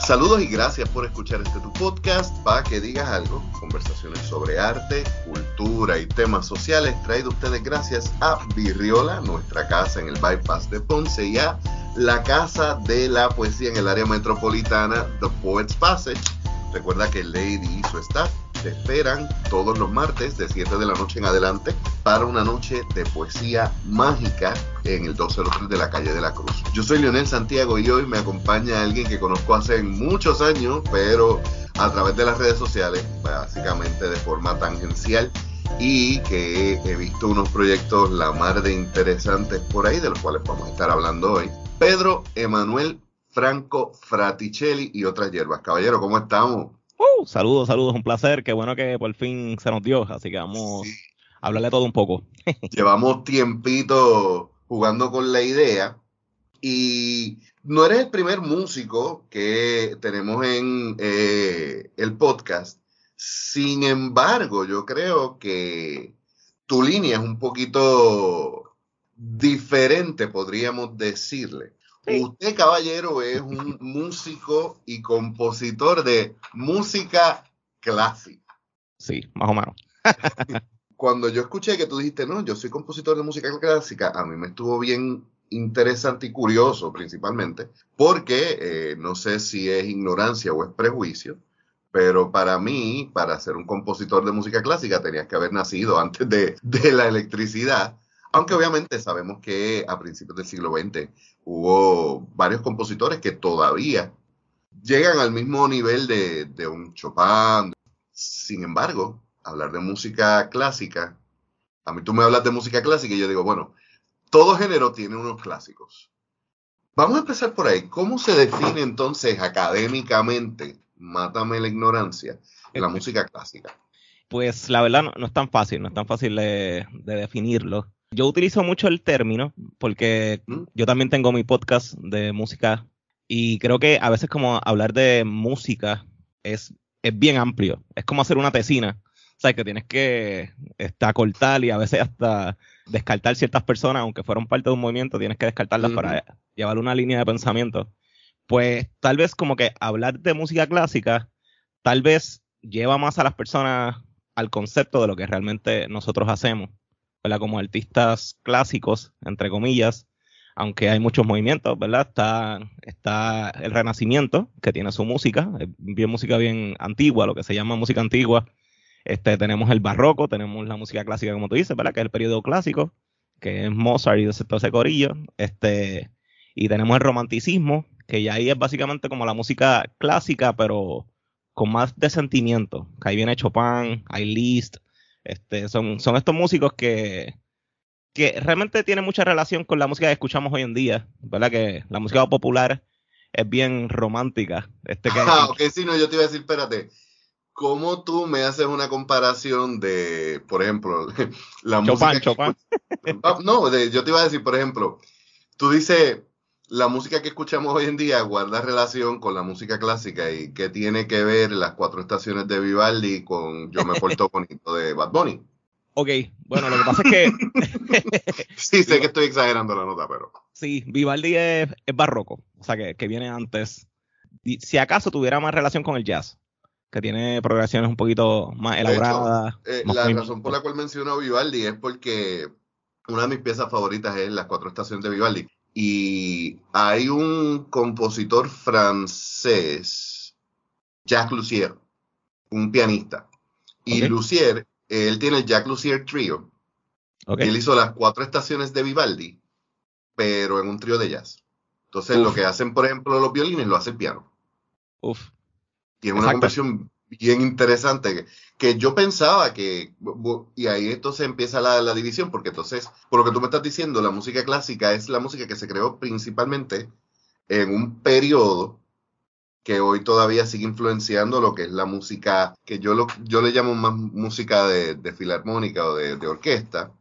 Saludos y gracias por escuchar este tu podcast para que digas algo. Conversaciones sobre arte, cultura y temas sociales traído ustedes gracias a Virriola, nuestra casa en el bypass de Ponce y a la casa de la poesía en el área metropolitana, The Poets Passage. Recuerda que Lady y su staff te esperan todos los martes de 7 de la noche en adelante para una noche de poesía mágica en el 203 de la calle de la Cruz. Yo soy Leonel Santiago y hoy me acompaña alguien que conozco hace muchos años, pero a través de las redes sociales, básicamente de forma tangencial y que he visto unos proyectos la mar de interesantes por ahí, de los cuales vamos a estar hablando hoy. Pedro Emanuel Franco Fraticelli y otras hierbas. Caballero, ¿cómo estamos? Uh, saludos, saludos, un placer. Qué bueno que por fin se nos dio. Así que vamos a hablarle todo un poco. Llevamos tiempito jugando con la idea y no eres el primer músico que tenemos en eh, el podcast. Sin embargo, yo creo que tu línea es un poquito diferente, podríamos decirle. Usted, caballero, es un músico y compositor de música clásica. Sí, más o menos. Cuando yo escuché que tú dijiste, no, yo soy compositor de música clásica, a mí me estuvo bien interesante y curioso principalmente, porque eh, no sé si es ignorancia o es prejuicio, pero para mí, para ser un compositor de música clásica, tenías que haber nacido antes de, de la electricidad aunque obviamente sabemos que a principios del siglo XX hubo varios compositores que todavía llegan al mismo nivel de, un Chopin. Sin embargo, hablar de música clásica, a mí tú me hablas de música clásica y yo digo, bueno, todo género tiene unos clásicos. Vamos a empezar por ahí. ¿Cómo se define entonces académicamente, mátame la ignorancia, la música clásica? Pues la verdad no, es tan fácil, no es tan fácil de definirlo. Yo utilizo mucho el término porque mm. yo también tengo mi podcast de música y creo que a veces como hablar de música es, es bien amplio. Es como hacer una tesina. O sea, que tienes que estar cortar y a veces hasta descartar ciertas personas, aunque fueron parte de un movimiento, tienes que descartarlas para llevar una línea de pensamiento. Pues tal vez como que hablar de música clásica, tal vez lleva más a las personas al concepto de lo que realmente nosotros hacemos. Como artistas clásicos, entre comillas, aunque hay muchos movimientos, ¿verdad? Está, está el Renacimiento, que tiene su música, bien música bien antigua, lo que se llama música antigua. Este, tenemos el barroco, tenemos la música clásica, como tú dices, ¿verdad? Que es el periodo clásico, que es Mozart y todo ese corillo. Este, y tenemos el romanticismo, que ya ahí es básicamente como la música clásica, pero con más de sentimiento. Que ahí viene Chopin, hay Liszt, este, son, son estos músicos que, que realmente tienen mucha relación con la música que escuchamos hoy en día, ¿verdad? Que la música popular es bien romántica. Este que, ah, ok, sí, no, yo te iba a decir, espérate, ¿cómo tú me haces una comparación de, por ejemplo, la música... Chopin. Ah, no, yo te iba a decir, por ejemplo, tú dices, la música que escuchamos hoy en día guarda relación con la música clásica y qué tiene que ver las cuatro estaciones de Vivaldi con Yo me porto bonito de Bad Bunny. Ok, bueno, lo que pasa es que... sí, sé que estoy exagerando la nota, pero... Sí, Vivaldi es, barroco, o sea, que, viene antes. Si acaso tuviera más relación con el jazz, que tiene progresiones un poquito más elaboradas. Eh, la razón por la cual menciono Vivaldi es porque una de mis piezas favoritas es Las cuatro estaciones de Vivaldi y hay un compositor francés, Jacques Lussier, un pianista. Y Lussier, él tiene el Jacques Lussier Trio. Él hizo las cuatro estaciones de Vivaldi, pero en un trío de jazz. Entonces, lo que hacen, por ejemplo, los violines, lo hace el piano. Uf. Tiene una conversión bien interesante que, yo pensaba que, y ahí entonces empieza la, la, división, porque entonces, por lo que tú me estás diciendo, la música clásica es la música que se creó principalmente en un periodo que hoy todavía sigue influenciando lo que es la música, que yo, lo, yo le llamo más música de, de filarmónica o de, de orquesta.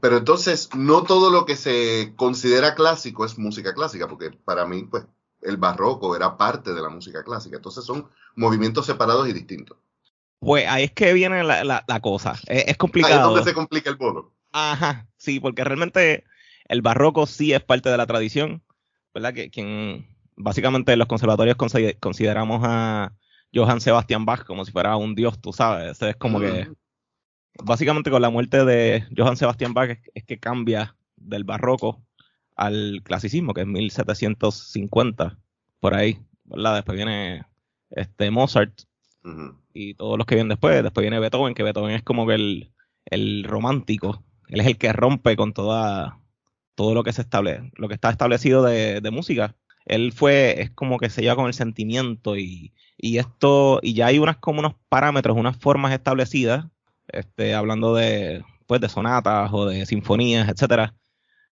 Pero entonces, no todo lo que se considera clásico es música clásica, porque para mí, pues, el barroco era parte de la música clásica. Entonces son movimientos separados y distintos. Pues ahí es que viene la, cosa. Es, complicado. Ahí es donde se complica el bono. Ajá, sí, porque realmente el barroco sí es parte de la tradición, ¿verdad? Que quien básicamente los conservatorios consideramos a Johann Sebastian Bach como si fuera un dios, tú sabes. es como que, básicamente con la muerte de Johann Sebastian Bach es, que cambia del barroco al clasicismo, que es 1750, por ahí, ¿verdad? Después viene este Mozart y todos los que vienen después. Después viene Beethoven, que Beethoven es como que el, el romántico. Él es el que rompe con toda todo lo que se establece, lo que está establecido de, de música. Él fue, es como que se lleva con el sentimiento y, y esto, y ya hay unas como unos parámetros, unas formas establecidas, este, hablando de, pues, de sonatas o de sinfonías, etcétera.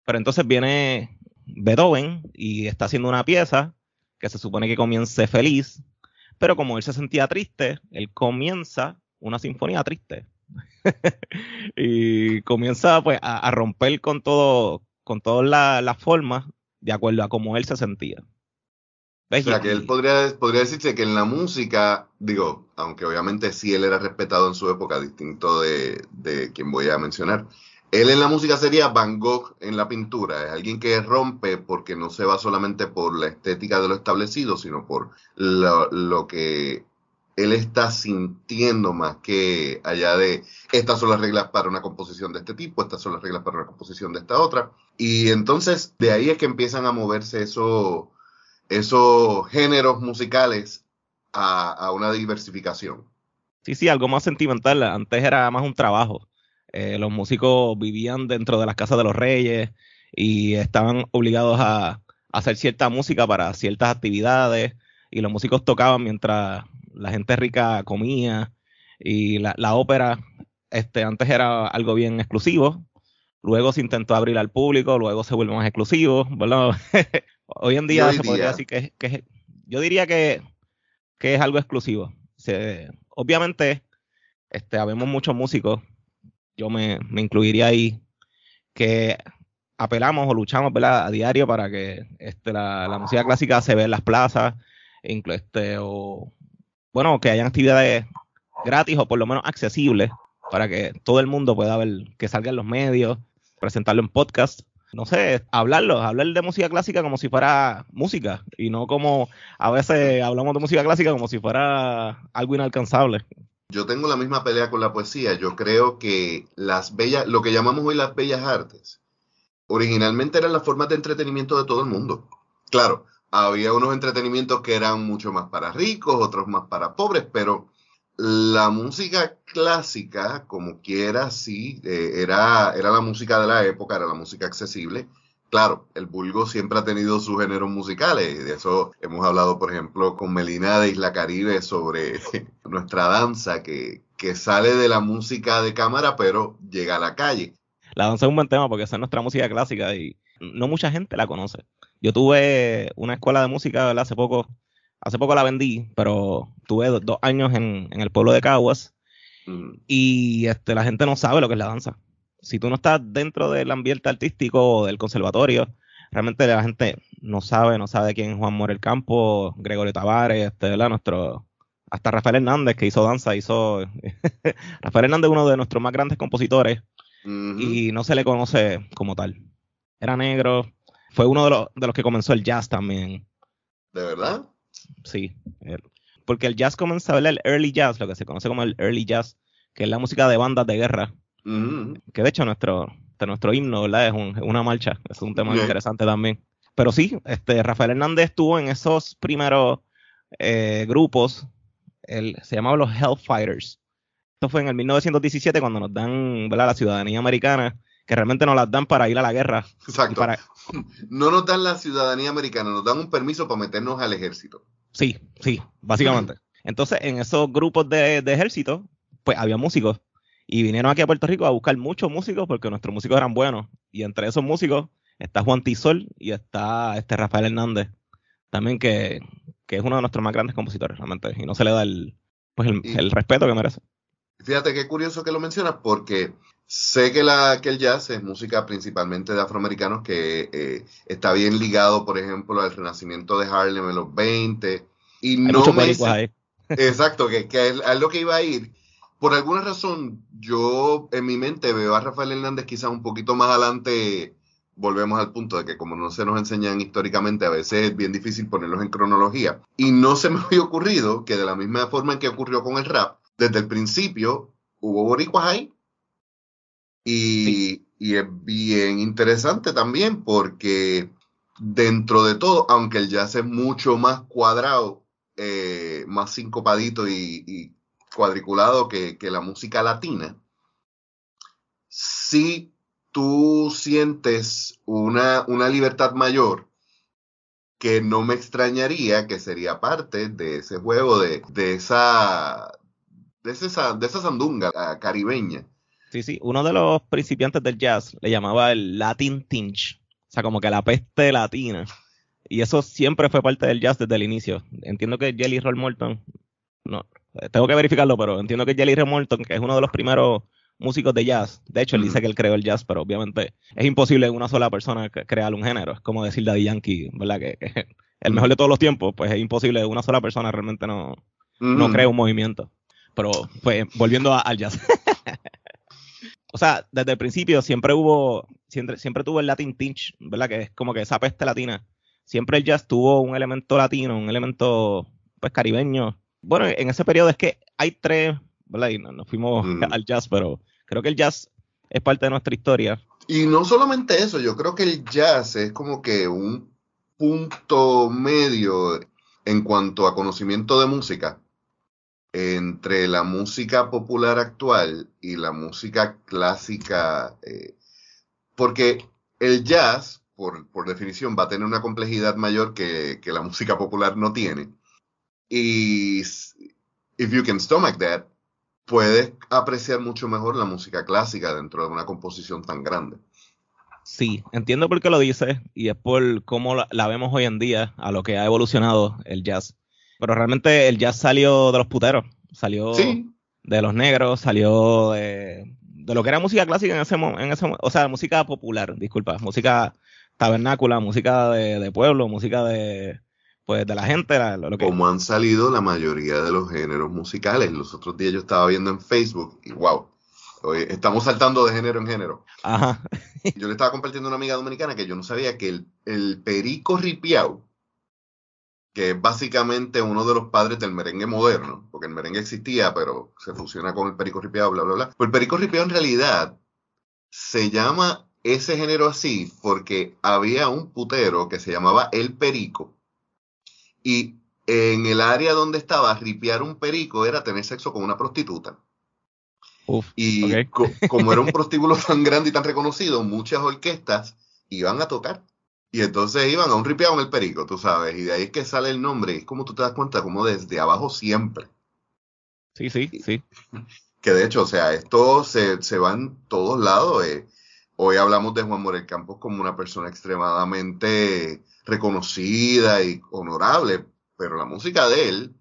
Pero entonces viene Beethoven y está haciendo una pieza que se supone que comience feliz, pero como él se sentía triste, él comienza una sinfonía triste. y comienza pues a, romper con todo, con todas las formas de acuerdo a cómo él se sentía. O sea, que él podría, podría decirse que en la música, digo, aunque obviamente sí él era respetado en su época, distinto de, de quien voy a mencionar, él en la música sería Van Gogh en la pintura, es alguien que rompe porque no se va solamente por la estética de lo establecido, sino por lo, que él está sintiendo más que allá de estas son las reglas para una composición de este tipo, estas son las reglas para una composición de esta otra. Y entonces de ahí es que empiezan a moverse esos, esos géneros musicales a, una diversificación. Sí, sí, algo más sentimental. Antes era más un trabajo. Eh, los músicos vivían dentro de las casas de los reyes y estaban obligados a hacer cierta música para ciertas actividades. Y los músicos tocaban mientras la gente rica comía. Y la, ópera este, antes era algo bien exclusivo, luego se intentó abrir al público, luego se vuelve más exclusivo, hoy en día se podría decir que, que, yo diría que, que es algo exclusivo. obviamente, este, habemos muchos músicos, yo me, me incluiría ahí, que apelamos o luchamos a diario para que este, la, la, música clásica se vea en las plazas, este, o bueno, que hayan actividades gratis o por lo menos accesibles para que todo el mundo pueda ver, que salga en los medios, presentarlo en podcast. No sé, hablarlo, hablar de música clásica como si fuera música y no como a veces hablamos de música clásica como si fuera algo inalcanzable. Yo tengo la misma pelea con la poesía. Yo creo que las bellas, lo que llamamos hoy las bellas artes, originalmente eran las formas de entretenimiento de todo el mundo. Claro, había unos entretenimientos que eran mucho más para ricos, otros más para pobres, pero la música clásica, como quiera, sí, eh, era, era la música de la época, era la música accesible. Claro, el vulgo siempre ha tenido sus géneros musicales, de eso hemos hablado, por ejemplo, con Melina de Isla Caribe sobre nuestra danza, que, que sale de la música de cámara, pero llega a la calle. La danza es un buen tema porque esa es nuestra música clásica y no mucha gente la conoce. Yo tuve una escuela de música, ¿verdad? Hace poco, hace poco la vendí, pero tuve dos años en, el pueblo de Caguas mm. y este, la gente no sabe lo que es la danza. Si tú no estás dentro del ambiente artístico o del conservatorio, realmente la gente no sabe, no sabe quién es Juan Morel Campo, Gregorio Tavares, este, ¿verdad? Nuestro, hasta Rafael Hernández que hizo danza, hizo Rafael Hernández uno de nuestros más grandes compositores y no se le conoce como tal. Era negro, fue uno de los, de los que comenzó el jazz también. ¿De verdad? Sí. Porque el jazz comenzó, el early jazz, lo que se conoce como el early jazz, que es la música de bandas de guerra. Mm. Que de hecho nuestro, nuestro himno, ¿verdad? Es una marcha. Es un tema interesante también. Pero sí, este, Rafael Hernández estuvo en esos primeros eh, grupos. se llamaban los Hellfighters. Esto fue en el 1917 cuando nos dan la ciudadanía americana que realmente nos las dan para ir a la guerra. Exacto. No nos dan la ciudadanía americana, nos dan un permiso para meternos al ejército. Sí, sí, básicamente. Entonces, en esos grupos de, ejército, pues había músicos. Y vinieron aquí a Puerto Rico a buscar muchos músicos porque nuestros músicos eran buenos. Y entre esos músicos está Juan Tisol y está este Rafael Hernández, también que, es uno de nuestros más grandes compositores, realmente. Y no se le da el, pues el respeto que merece. Fíjate qué curioso que lo mencionas porque sé que, la, que el jazz es música principalmente de afroamericanos que eh, está bien ligado, por ejemplo, al renacimiento de Harlem en los 20. Y no me... Exacto, que, que es lo que iba a ir. Por alguna razón, yo en mi mente veo a Rafael Hernández quizás un poquito más adelante volvemos al punto de que como no se nos enseñan históricamente, a veces es bien difícil ponerlos en cronología. Y no se me había ocurrido que de la misma forma en que ocurrió con el rap, desde el principio hubo boricuas ahí. Y, y es bien interesante también porque dentro de todo, aunque el jazz es mucho más cuadrado, eh, más sincopadito y, cuadriculado que, que, la música latina, sí tú sientes una, una libertad mayor que no me extrañaría que sería parte de ese juego, de, de esa, de, de esa sandunga caribeña. Sí, sí, uno de los principiantes del jazz le llamaba el Latin Tinge, o sea, como que la peste latina. Y eso siempre fue parte del jazz desde el inicio. Entiendo que Jelly Roll Morton, no, tengo que verificarlo, pero entiendo que Jelly Roll Morton, que es uno de los primeros músicos de jazz. De hecho, él dice que él creó el jazz, pero obviamente es imposible una sola persona crear un género. Es como decir Daddy Yankee, ¿verdad? Que, el mejor de todos los tiempos, pues es imposible. Una sola persona realmente no, no crea un movimiento. Pero, pues, volviendo al jazz. o sea, desde el principio siempre hubo, siempre, siempre tuvo el Latin Tinge, ¿verdad? Que es como que esa peste latina. Siempre el jazz tuvo un elemento latino, un elemento, pues, caribeño. Bueno, en ese periodo es que hay tres, ¿verdad? Y nos fuimos al jazz, pero Creo que el jazz es parte de nuestra historia. Y no solamente eso, yo creo que el jazz es como que un punto medio en cuanto a conocimiento de música entre la música popular actual y la música clásica, eh, porque el jazz, por, por, definición, va a tener una complejidad mayor que, que la música popular no tiene. Y if you can stomach that, puedes apreciar mucho mejor la música clásica dentro de una composición tan grande. Sí, entiendo por qué lo dices y es por cómo la, vemos hoy en día, a lo que ha evolucionado el jazz. Pero realmente el jazz salió de los puteros, salió de los negros, salió de, lo que era música clásica en ese, en ese o sea, música popular, disculpa, música tabernácula, música de pueblo, música de, pues de la gente. lo que... Como han salido la mayoría de los géneros musicales. Los otros días yo estaba viendo en Facebook y wow, hoy estamos saltando de género en género. Ajá. yo le estaba compartiendo a una amiga dominicana que yo no sabía que el, el perico ripiao, que es básicamente uno de los padres del merengue moderno, porque el merengue existía, pero se fusiona con el perico ripiao, bla, bla, bla. Pues el perico ripiao en realidad se llama ese género así porque había un putero que se llamaba El Perico, y en el área donde estaba, ripiar un perico era tener sexo con una prostituta. y como era un prostíbulo tan grande y tan reconocido, muchas orquestas iban a tocar. Y entonces iban a un ripiado en el perico, tú sabes. Y de ahí es que sale el nombre. Es como tú te das cuenta, como desde abajo siempre. Sí, sí, sí. Que de hecho, o sea, esto se, se va en todos lados. Eh. Hoy hablamos de Juan Morel Campos como una persona extremadamente reconocida y honorable, pero la música de él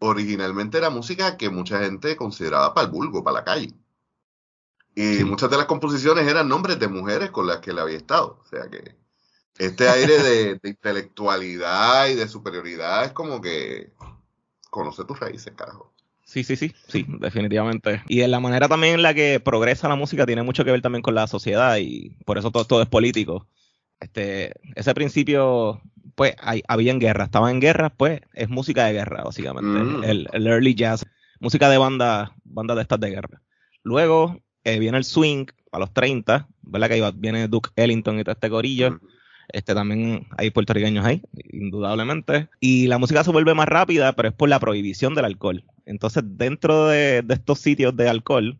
originalmente era música que mucha gente consideraba para el vulgo, para la calle. Y muchas de las composiciones eran nombres de mujeres con las que él había estado. O sea que este aire de, intelectualidad y de superioridad es como que conoce tus raíces, carajo. Sí, sí, sí, sí, definitivamente. Y en la manera también en la que progresa la música tiene mucho que ver también con la sociedad y por eso todo, todo es político este, ese principio, pues, hay, había en guerra, estaban en guerra, pues, es música de guerra, básicamente. Mm. El, early jazz, música de banda, banda de estas de guerra. Luego eh, viene el swing a los 30, ¿verdad? Que viene Duke Ellington y todo este gorillo. Mm. Este también hay puertorriqueños ahí, indudablemente. Y la música se vuelve más rápida, pero es por la prohibición del alcohol. Entonces, dentro de, de estos sitios de alcohol,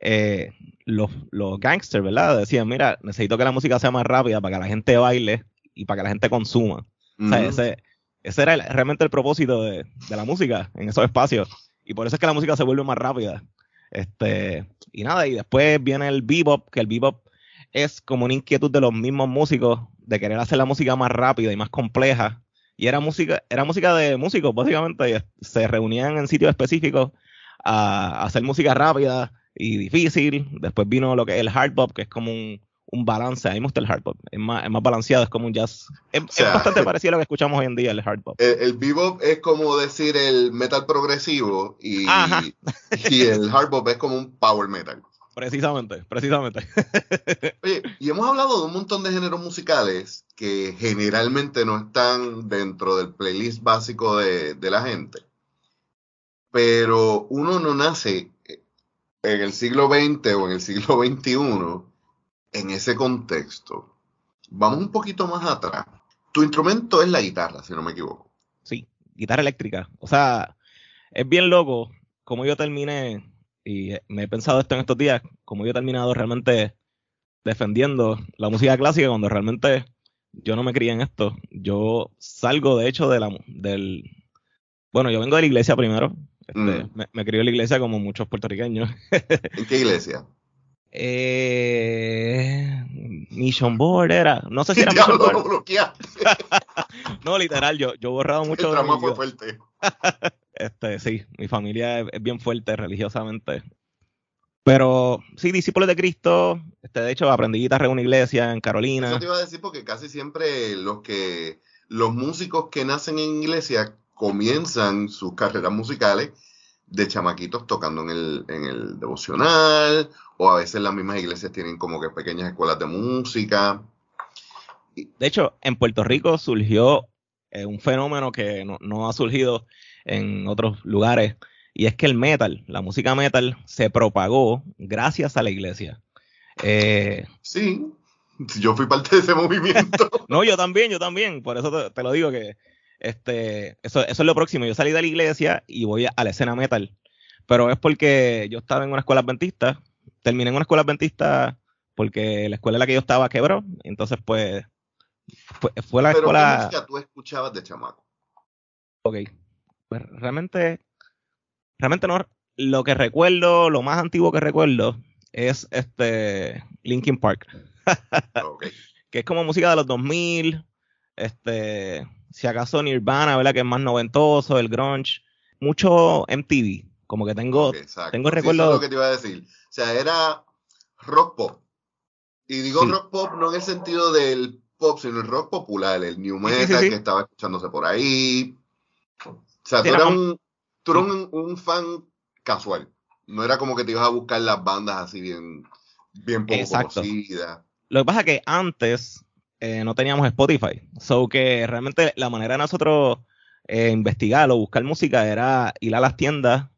eh, los, los gangsters, ¿verdad? Decían, mira, necesito que la música sea más rápida para que la gente baile y para que la gente consuma. o sea, ese, ese era realmente el propósito de, de, la música en esos espacios. Y por eso es que la música se vuelve más rápida. Este, y nada, y después viene el bebop, que el bebop es como una inquietud de los mismos músicos de querer hacer la música más rápida y más compleja. Y era música, era música de músicos, básicamente, se reunían en sitios específicos a hacer música rápida y difícil. Después vino lo que es el hard bop, que es como un, un balance. A mí me gusta el hard bop. Es más, es más balanceado, es como un jazz. Es, bastante parecido a lo que escuchamos hoy en día, el hard bop. El, bebop es como decir el metal progresivo y, y el hard bop es como un power metal. Precisamente, precisamente. Oye, y hemos hablado de un montón de géneros musicales que generalmente no están dentro del playlist básico de, de la gente. Pero uno no nace en el siglo XX o en el siglo XXI en ese contexto. Vamos un poquito más atrás. Tu instrumento es la guitarra, si no me equivoco. Sí, guitarra eléctrica. O sea, es bien loco como yo terminé, y me he pensado esto en estos días, como yo he terminado realmente defendiendo la música clásica cuando realmente yo no me crié en esto. Yo salgo, de hecho, de la, del... Bueno, yo vengo de la iglesia primero. Este, mm. me, me crié en la iglesia como muchos puertorriqueños. ¿En qué iglesia? Eh, Mission Board era. No sé si era Mission Board. no, literal, yo, yo he borrado mucho. El fue fuerte. Este, sí, mi familia es, bien fuerte religiosamente. Pero sí, discípulos de Cristo. Este, de hecho, aprendí guitarra en una iglesia en Carolina. Eso te iba a decir porque casi siempre los que los músicos que nacen en iglesia comienzan sus carreras musicales de chamaquitos tocando en el, en el devocional, o a veces las mismas iglesias tienen como que pequeñas escuelas de música. De hecho, en Puerto Rico surgió eh, un fenómeno que no, ha surgido en otros lugares, y es que el metal, la música metal, se propagó gracias a la iglesia. Eh, sí, yo fui parte de ese movimiento. no, yo también, yo también, por eso te lo digo que este, eso, eso es lo próximo. Yo salí de la iglesia y voy a, la escena metal. Pero es porque yo estaba en una escuela adventista. Terminé en una escuela adventista porque la escuela en la que yo estaba quebró. Entonces, pues, fue, la escuela. ¿Qué música tú escuchabas de chamaco? Ok. Pues realmente, realmente no. Lo que recuerdo, lo más antiguo que recuerdo es este Linkin Park. que es como música de los 2000. Este si acaso Nirvana, ¿verdad? Que es más noventoso, el grunge, mucho MTV, como que tengo, tengo recuerdo. eso es lo que te iba a decir. O sea, era rock pop. Y digo rock pop no en el sentido del pop, sino el rock popular, el new metal que estaba escuchándose por ahí. O sea, tú eras, un, tú eras un, fan casual. No era como que te ibas a buscar las bandas así bien, bien poco conocidas. Lo que pasa es que antes eh, no teníamos Spotify. So que realmente la manera de nosotros eh, investigar o buscar música era ir a las tiendas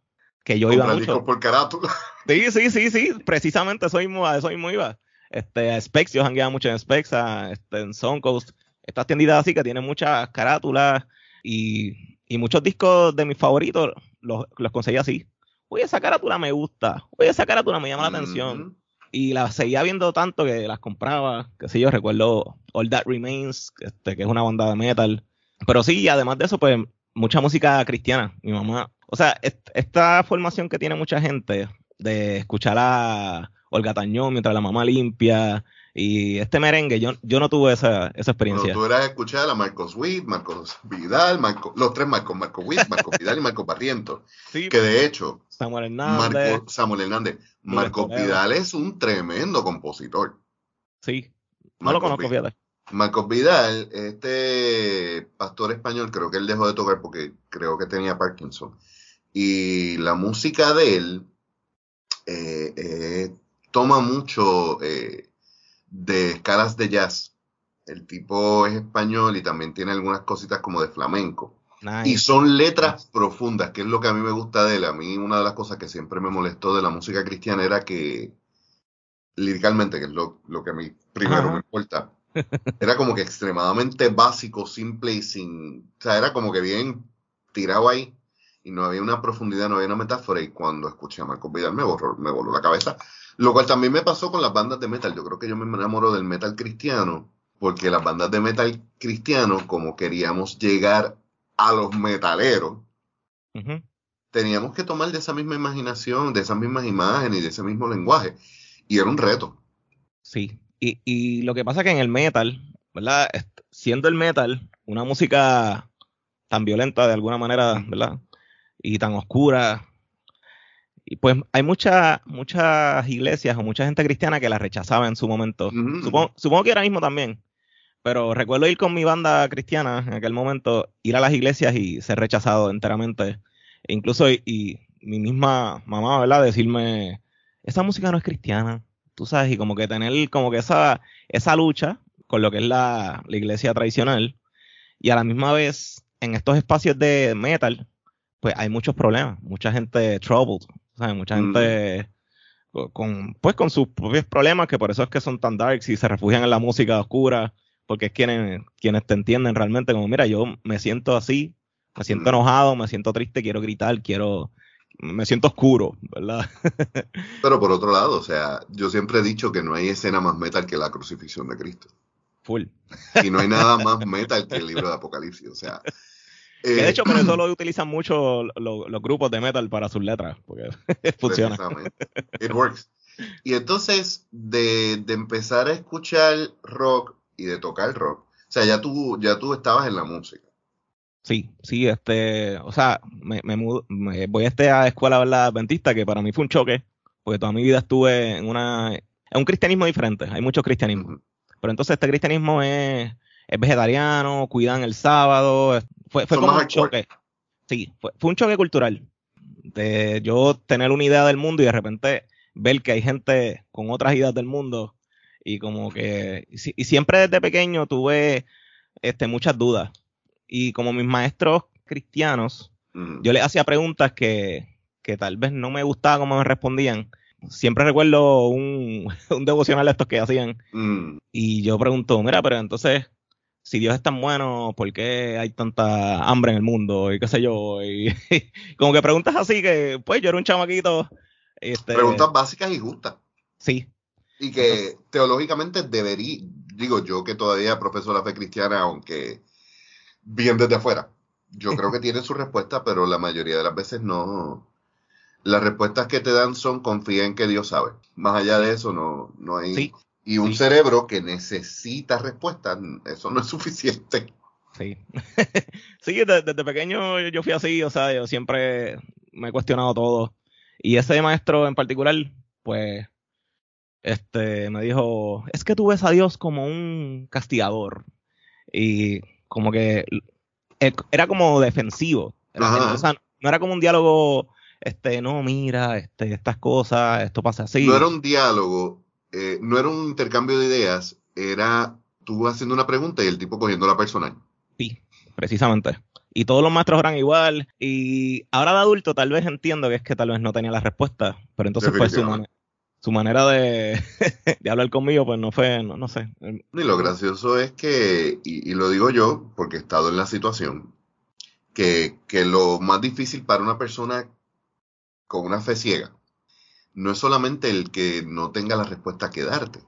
que yo iba mucho. por carátula. Sí, sí, sí, sí, precisamente eso mismo, a eso mismo iba. Este, a Specs, yo jangueaba mucho en Specs, a, este, en Soundcoast, estas tienditas así que tienen muchas carátulas y, y muchos discos de mis favoritos los, los conseguí así. Oye, esa carátula me gusta, oye, esa carátula me llama la atención y las seguía viendo tanto que las compraba, que sé yo, recuerdo All That Remains, este, que es una banda de metal. Pero sí, además de eso, pues mucha música cristiana. Mi mamá, o sea, esta formación que tiene mucha gente de escuchar a Olga Tañón mientras la mamá limpia y este merengue, yo, yo no tuve esa, esa experiencia. tú eras escuchar a Marcos Witt, Marcos Vidal, los tres Marcos, Marcos Witt, Marcos Vidal y Marcos Barrientos. que de hecho, Samuel Hernández. Samuel Hernández. Marcos Vidal es un tremendo compositor. Sí, no lo conozco, fíjate. Marcos Vidal, este pastor español, creo que él dejó de tocar porque creo que tenía Parkinson. Y la música de él eh, eh, toma mucho eh, de escalas de jazz. El tipo es español y también tiene algunas cositas como de flamenco. Y son letras profundas, que es lo que a mí me gusta de él. A mí una de las cosas que siempre me molestó de la música cristiana era que, líricamente, que es lo, que a mí primero me importa, era como que extremadamente básico, simple y sin... O sea, era como que bien tirado ahí y no había una profundidad, no había una metáfora. Y cuando escuché a Marcos Vidal me, borró, me voló la cabeza. Lo cual también me pasó con las bandas de metal. Yo creo que yo me enamoro del metal cristiano porque las bandas de metal cristiano, como queríamos llegar a los metaleros, teníamos que tomar de esa misma imaginación, de esas mismas imágenes y de ese mismo lenguaje. Y era un reto. Sí, y, y lo que pasa es que en el metal, ¿verdad? Siendo el metal una música tan violenta de alguna manera, ¿verdad? Y tan oscura. Y pues hay muchas muchas iglesias o mucha gente cristiana que la rechazaba en su momento. supongo, supongo, que ahora mismo también. Pero recuerdo ir con mi banda cristiana en aquel momento, ir a las iglesias y ser rechazado enteramente. E incluso y, mi misma mamá, ¿verdad? Decirme, esa música no es cristiana, tú sabes, y como que tener como que esa, esa lucha con lo que es la, iglesia tradicional, y a la misma vez, en estos espacios de metal, pues hay muchos problemas, mucha gente troubled, ¿sabes? mucha mm. gente con, pues con sus propios problemas, que por eso es que son tan darks y se refugian en la música oscura, porque es quienes, quienes te entienden realmente, como mira, yo me siento así, me siento enojado, me siento triste, quiero gritar, quiero, me siento oscuro, ¿verdad? Pero por otro lado, o sea, yo siempre he dicho que no hay escena más metal que la crucifixión de Cristo. Full. Y no hay nada más metal que el libro de Apocalipsis, o sea. Que de hecho, por eso lo utilizan mucho los grupos de metal para sus letras, porque funciona. It works. Y entonces, de, de, empezar a escuchar rock y de tocar rock, o sea, ya tú, ya tú estabas en la música. Sí, sí, este, o sea, me, me, voy a esta escuela ¿verdad? adventista que para mí fue un choque, porque toda mi vida estuve en una, en un cristianismo diferente, hay mucho cristianismo. Pero entonces este cristianismo es, es vegetariano, cuidan el sábado, fue, fue como un choque. Sí, fue, fue un choque cultural. De yo tener una idea del mundo y de repente ver que hay gente con otras ideas del mundo y como que y, siempre desde pequeño tuve este muchas dudas y como mis maestros cristianos, yo les hacía preguntas que, tal vez no me gustaba cómo me respondían. Siempre recuerdo un, un devocional de estos que hacían. Mm. Y yo pregunto, mira, pero entonces, si Dios es tan bueno, ¿por qué hay tanta hambre en el mundo? Y qué sé yo. Y, como que preguntas así que, pues yo era un chamaquito. Este, preguntas básicas y justas. Sí. Y que teológicamente debería, digo yo que todavía profeso la fe cristiana, aunque bien desde afuera. Yo creo que tiene su respuesta, pero la mayoría de las veces no. Las respuestas que te dan son confía en que Dios sabe. Más allá de eso, no, no hay. Y un cerebro que necesita respuestas, eso no es suficiente. Sí. sí, desde, pequeño yo fui así, o sea, yo siempre me he cuestionado todo. Y ese maestro en particular, pues, este, me dijo, es que tú ves a Dios como un castigador. Y como que eh, era como defensivo. o sea, no era como un diálogo, este, no, mira, este, estas cosas, esto pasa así. No era un diálogo, eh, no era un intercambio de ideas, era tú haciendo una pregunta y el tipo cogiendo la personal. Sí, precisamente. Y todos los maestros eran igual. Y ahora de adulto tal vez entiendo que es que tal vez no tenía la respuesta, pero entonces fue su, manera su manera de, de, hablar conmigo, pues no fue, no, sé. Y lo gracioso es que, y, lo digo yo, porque he estado en la situación, que, que lo más difícil para una persona con una fe ciega no es solamente el que no tenga la respuesta que darte,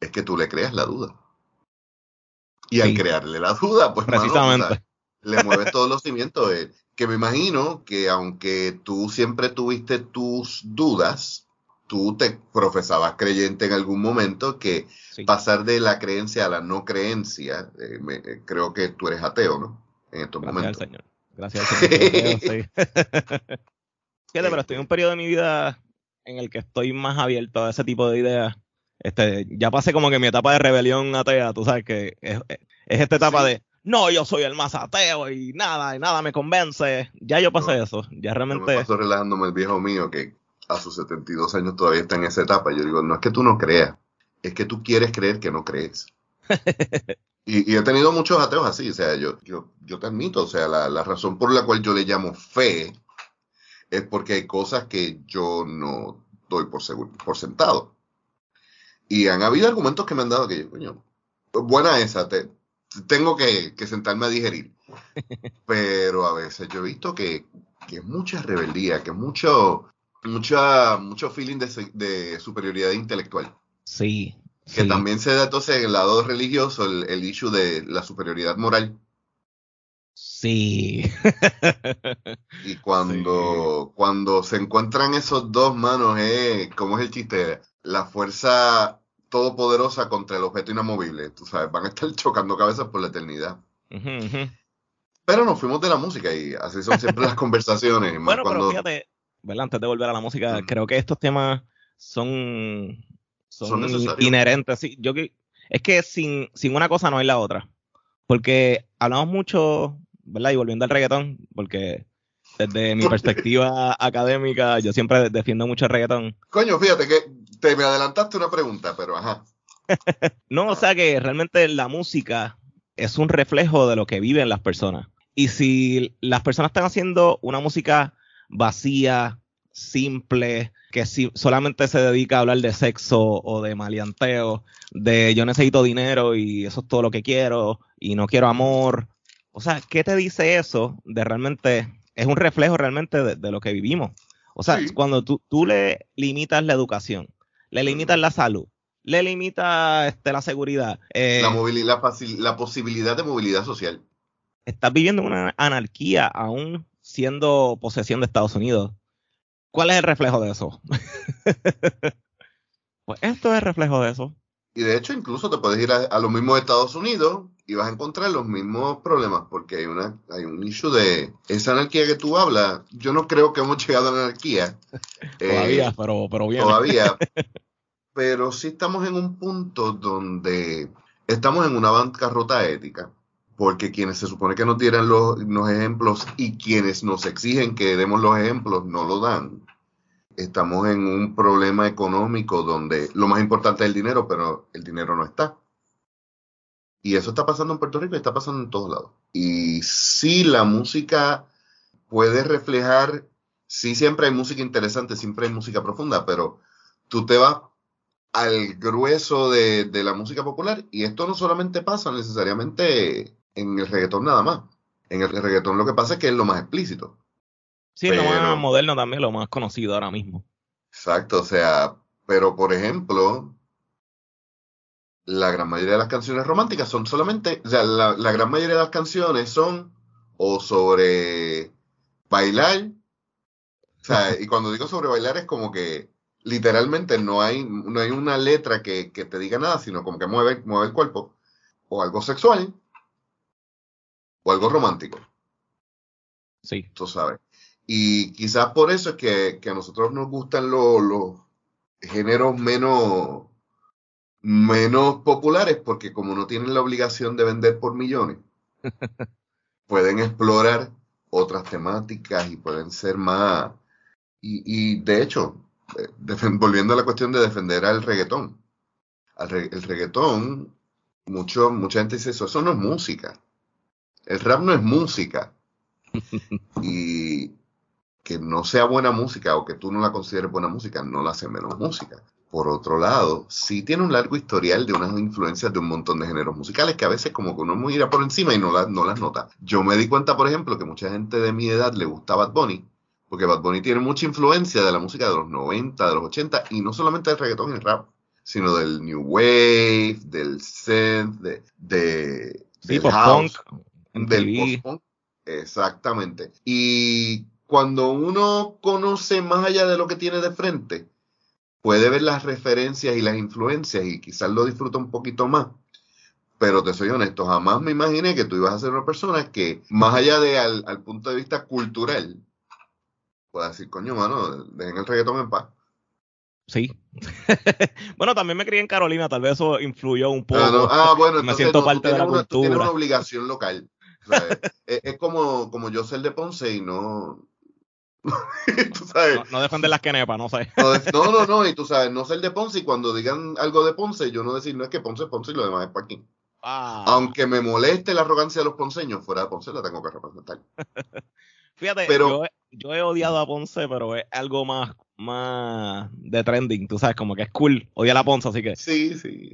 es que tú le creas la duda. Y al crearle la duda, pues Precisamente. le mueves todos los cimientos. que me imagino que aunque tú siempre tuviste tus dudas, tú te profesabas creyente en algún momento que pasar de la creencia a la no creencia, eh, eh, creo que tú eres ateo, ¿no? En estos momentos. Gracias al Señor. Gracias al Señor. Fíjate, pero estoy en un periodo de mi vida en el que estoy más abierto a ese tipo de ideas. Este, ya pasé como que mi etapa de rebelión atea, tú sabes que es, esta etapa de no, yo soy el más ateo y nada, y nada me convence. Ya yo pasé eso. Ya realmente. Yo me relajándome el viejo mío que a sus 72 años todavía está en esa etapa. Yo digo, no es que tú no creas, es que tú quieres creer que no crees. y, he tenido muchos ateos así, o sea, yo, yo, yo te admito, o sea, la, razón por la cual yo le llamo fe es porque hay cosas que yo no doy por, seguro, por sentado. Y han habido argumentos que me han dado que yo, coño, buena esa, te, tengo que, sentarme a digerir. Pero a veces yo he visto que, que es mucha rebeldía, que es mucho, mucha, mucho feeling de, superioridad intelectual. Sí. Que también se da entonces en el lado religioso el, el issue de la superioridad moral. Sí. y cuando, cuando se encuentran esos dos manos, eh, ¿cómo es el chiste? La fuerza todopoderosa contra el objeto inamovible. Tú sabes, van a estar chocando cabezas por la eternidad. Pero nos fuimos de la música y así son siempre las conversaciones. bueno, pero fíjate, antes de volver a la música, creo que estos temas son, son, inherentes. yo es que sin, sin una cosa no hay la otra. Porque hablamos mucho, ¿verdad? Y volviendo al reggaetón, porque desde mi perspectiva académica, yo siempre defiendo mucho el reggaetón. Coño, fíjate que te me adelantaste una pregunta, pero ajá. no, o sea que realmente la música es un reflejo de lo que viven las personas. Y si las personas están haciendo una música vacía, simple, que si solamente se dedica a hablar de sexo o de maleanteo, de yo necesito dinero y eso es todo lo que quiero y no quiero amor. O sea, ¿qué te dice eso de realmente, es un reflejo realmente de, lo que vivimos? O sea, cuando tú, tú, le limitas la educación, le limitas la salud, le limitas este, la seguridad. Eh, la, movilidad, la posibilidad de movilidad social. Estás viviendo una anarquía aún siendo posesión de Estados Unidos. ¿Cuál es el reflejo de eso? pues esto es el reflejo de eso. Y de hecho, incluso te puedes ir a, los mismos Estados Unidos y vas a encontrar los mismos problemas, porque hay una hay un issue de esa anarquía que tú hablas. Yo no creo que hemos llegado a la anarquía. todavía, eh, pero, pero bien. Todavía. pero sí estamos en un punto donde estamos en una bancarrota ética porque quienes se supone que nos dieran los, ejemplos y quienes nos exigen que demos los ejemplos no lo dan. Estamos en un problema económico donde lo más importante es el dinero, pero el dinero no está. Y eso está pasando en Puerto Rico y está pasando en todos lados. Y sí, la música puede reflejar, sí, siempre hay música interesante, siempre hay música profunda, pero tú te vas al grueso de, de la música popular y esto no solamente pasa necesariamente en el reggaetón nada más. En el reggaetón lo que pasa es que es lo más explícito. Sí, lo más moderno también, lo más conocido ahora mismo. Exacto, o sea, pero por ejemplo, la gran mayoría de las canciones románticas son solamente, o sea, la, la gran mayoría de las canciones son o sobre bailar, o sea, y cuando digo sobre bailar es como que literalmente no hay, no hay una letra que, que te diga nada, sino como que mueve, mueve el cuerpo, o algo sexual, o algo romántico. Sí. Tú sabes. Y quizás por eso es que, a nosotros nos gustan los, géneros menos, menos populares, porque como no tienen la obligación de vender por millones, pueden explorar otras temáticas y pueden ser más... Y, de hecho, eh, volviendo a la cuestión de defender al reggaetón, el reggaetón, mucho, mucha gente dice eso, eso no es música. El rap no es música. y que no sea buena música o que tú no la consideres buena música no la hace menos música. Por otro lado, sí tiene un largo historial de unas influencias de un montón de géneros musicales que a veces como que uno mira por encima y no, no las nota. Yo me di cuenta, por ejemplo, que mucha gente de mi edad le gusta Bad Bunny, porque Bad Bunny tiene mucha influencia de la música de los 90, de los 80, y no solamente del reggaetón y el rap, sino del new wave, del synth, de, de del house del post Exactamente. Y cuando uno conoce más allá de lo que tiene de frente, puede ver las referencias y las influencias y quizás lo disfruta un poquito más. Pero te soy honesto, jamás me imaginé que tú ibas a ser una persona que, más allá de al, punto de vista cultural, pueda decir, coño, mano, dejen el reggaetón en paz. Sí. bueno, también me crié en Carolina, tal vez eso influyó un poco. Ah, bueno, me siento parte de la cultura. Tienes una obligación local es, como, como yo ser de Ponce y no. tú sabes. No, defender las quenepas, no sé. no, no, no, y tú sabes, no ser de Ponce y cuando digan algo de Ponce, yo no decir, no es que Ponce es Ponce y lo demás es Paquín. Ah. Aunque me moleste la arrogancia de los ponceños, fuera de Ponce la tengo que representar. Fíjate, pero, yo, he odiado a Ponce, pero es algo más, más de trending, tú sabes, como que es cool odiar a Ponce, así que. Sí, sí.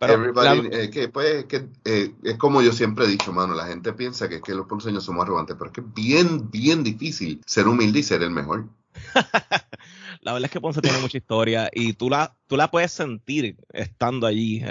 Eh. Eh, que, pues, que, eh, es como yo siempre he dicho, mano, la gente piensa que, que los ponceños somos arrogantes, pero es que es bien, bien difícil ser humilde y ser el mejor. la verdad es que Ponce tiene mucha historia y tú la, tú la puedes sentir estando allí.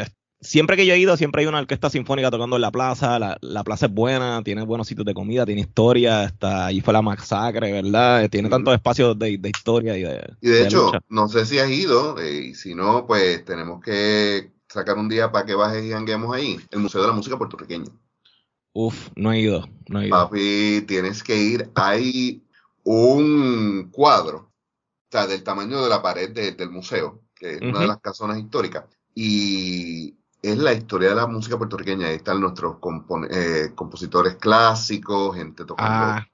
Siempre que yo he ido, siempre hay una orquesta sinfónica tocando en la plaza. La, la plaza es buena, tiene buenos sitios de comida, tiene historia. Está, allí fue la masacre, ¿verdad? Tiene tantos espacios de, de, historia y de. Y de, hecho, no sé si has ido, eh, y si no, pues tenemos que sacar un día para que bajes y hanguemos ahí, el Museo de la Música Puertorriqueña. Uf, no he ido, no he ido. Papi, tienes que ir. Hay un cuadro, o sea, del tamaño de la pared del museo, que es una de las casonas históricas, y es la historia de la música puertorriqueña. Ahí están nuestros eh, compositores clásicos, gente tocando. Ah,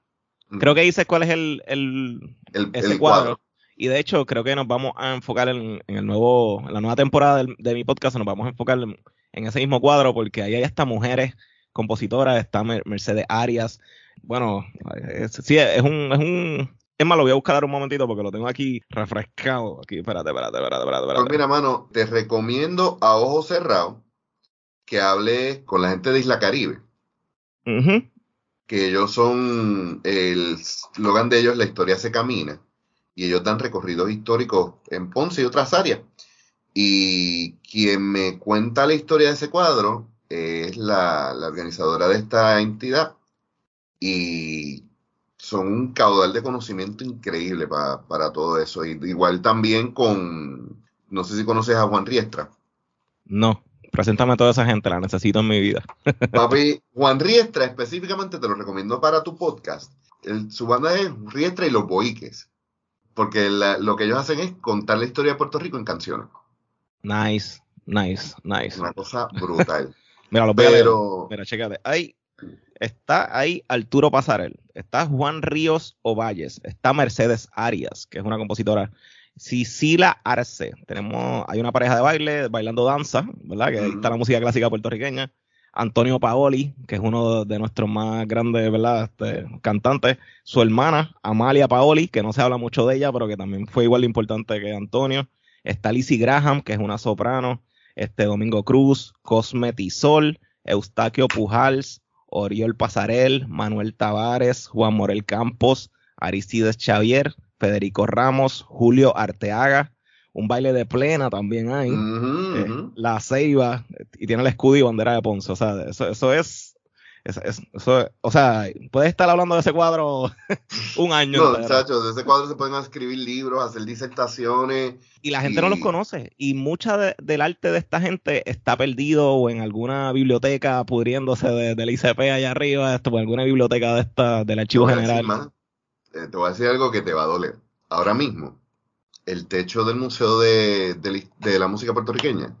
Creo que dices cuál es el, el, ese cuadro. Y de hecho, creo que nos vamos a enfocar en, el nuevo, en la nueva temporada de mi podcast, nos vamos a enfocar en, ese mismo cuadro, porque ahí hay hasta mujeres compositoras, está Mercedes Arias. Bueno, sí, es un, es un, es más, lo voy a buscar un momentito porque lo tengo aquí refrescado. Aquí, espérate, espérate, espérate, espérate. Pues mira, mano, te recomiendo a ojos cerrados que hable con la gente de Isla Caribe. Que ellos son, el slogan de ellos, la historia se camina. Y ellos dan recorridos históricos en Ponce y otras áreas. Y quien me cuenta la historia de ese cuadro es la, la organizadora de esta entidad. Y son un caudal de conocimiento increíble para todo eso. Y, igual también con, no sé si conoces a Juan Riestra. No, preséntame a toda esa gente, la necesito en mi vida. Papi, Juan Riestra específicamente te lo recomiendo para tu podcast. su banda es Riestra y los Boiques. Porque lo que ellos hacen es contar la historia de Puerto Rico en canciones. Nice, nice, nice. Una cosa brutal. Mira, lo Pero... Mira, chécate. Hay está ahí Arturo Pasarel, está Juan Ríos Ovalles, está Mercedes Arias, que es una compositora, Sicila Arce, tenemos, hay una pareja de baile, bailando danza, ¿verdad? Que está la música clásica puertorriqueña. Antonio Paoli, que es uno de nuestros más grandes, ¿verdad? Este, cantantes. Su hermana, Amalia Paoli, que no se habla mucho de ella, pero que también fue igual de importante que Antonio. Está Lizzie Graham, que es una soprano. Este Domingo Cruz, Cosme Tisol, Eustaquio Pujals, Oriol Pasarel, Manuel Tavares, Juan Morel Campos, Aristides Xavier, Federico Ramos, Julio Arteaga, un baile de plena también hay, eh, la ceiba, y tiene el escudo y bandera de Ponce, o sea, eso, eso es eso, o sea, puedes estar hablando de ese cuadro un año. No, muchachos, de ese cuadro se pueden escribir libros, hacer disertaciones. Y la gente no los conoce. Y mucha del arte de esta gente está perdido o en alguna biblioteca pudriéndose del de ICP allá arriba, esto, o alguna biblioteca de esta, del archivo general. Eh, te voy a decir algo que te va a doler. Ahora mismo, el techo del Museo de, la Música Puertorriqueña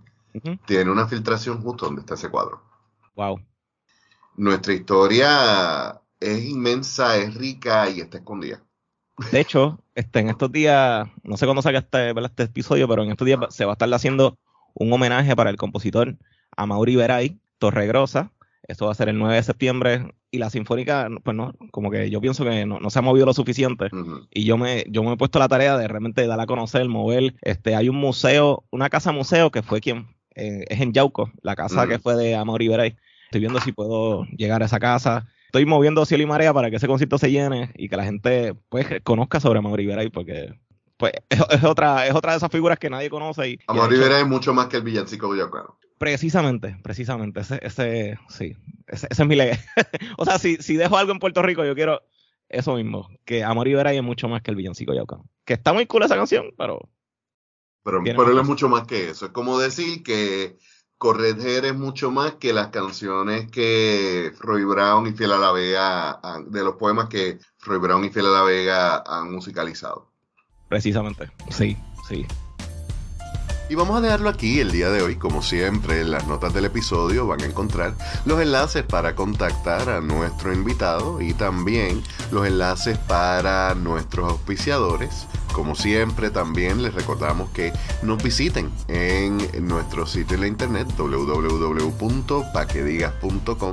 tiene una filtración justo donde está ese cuadro. Wow nuestra historia es inmensa, es rica y está escondida. De hecho, este, en estos días, no sé cuándo salga este, este episodio, pero en estos días se va a estar haciendo un homenaje para el compositor Amaury Veray, Torregrosa. Esto va a ser el 9 de septiembre y la Sinfónica, pues no, como que yo pienso que no, se ha movido lo suficiente y yo me, yo me he puesto la tarea de realmente dar a conocer, mover. Este, hay un museo, una casa museo que fue quien, eh, es en Yauco, la casa que fue de Amaury Veray. Estoy viendo si puedo llegar a esa casa. Estoy moviendo cielo y marea para que ese concierto se llene y que la gente pues conozca sobre Amaury Veray porque pues es, otra es otra de esas figuras que nadie conoce. Y, Amaury Veray es mucho más que el villancico villacano. Precisamente, precisamente. Ese, ese sí, ese, es mi ley. o sea, si, si dejo algo en Puerto Rico, yo quiero eso mismo, que Amaury Veray es mucho más que el villancico Yaucano. Que está muy cool esa canción, pero... Pero, pero él es mucho más que eso. Es como decir que Correr es mucho más que las canciones que Roy Brown y Fiel a la Vega, de los poemas que Roy Brown y Fiel a la Vega han musicalizado. Precisamente, sí, sí. Y vamos a dejarlo aquí el día de hoy. Como siempre, en las notas del episodio van a encontrar los enlaces para contactar a nuestro invitado y también los enlaces para nuestros auspiciadores. Como siempre, también les recordamos que nos visiten en nuestro sitio en la internet www.paquedigas.com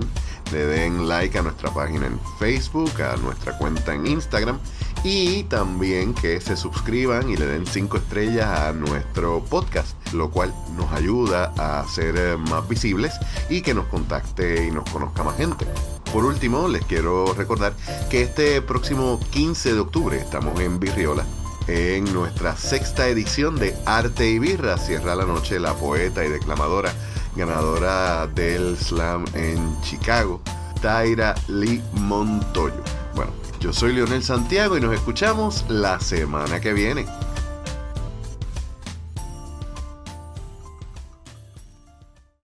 le den like a nuestra página en Facebook, a nuestra cuenta en Instagram y también que se suscriban y le den 5 estrellas a nuestro podcast, lo cual nos ayuda a ser eh, más visibles y que nos contacte y nos conozca más gente. Por último, les quiero recordar que este próximo 15 de octubre estamos en Virriola en nuestra sexta edición de Arte y Birra. Cierra la noche la poeta y declamadora ganadora del slam en Chicago, Taira Lee Montoyo. Bueno, yo soy Leonel Santiago y nos escuchamos la semana que viene.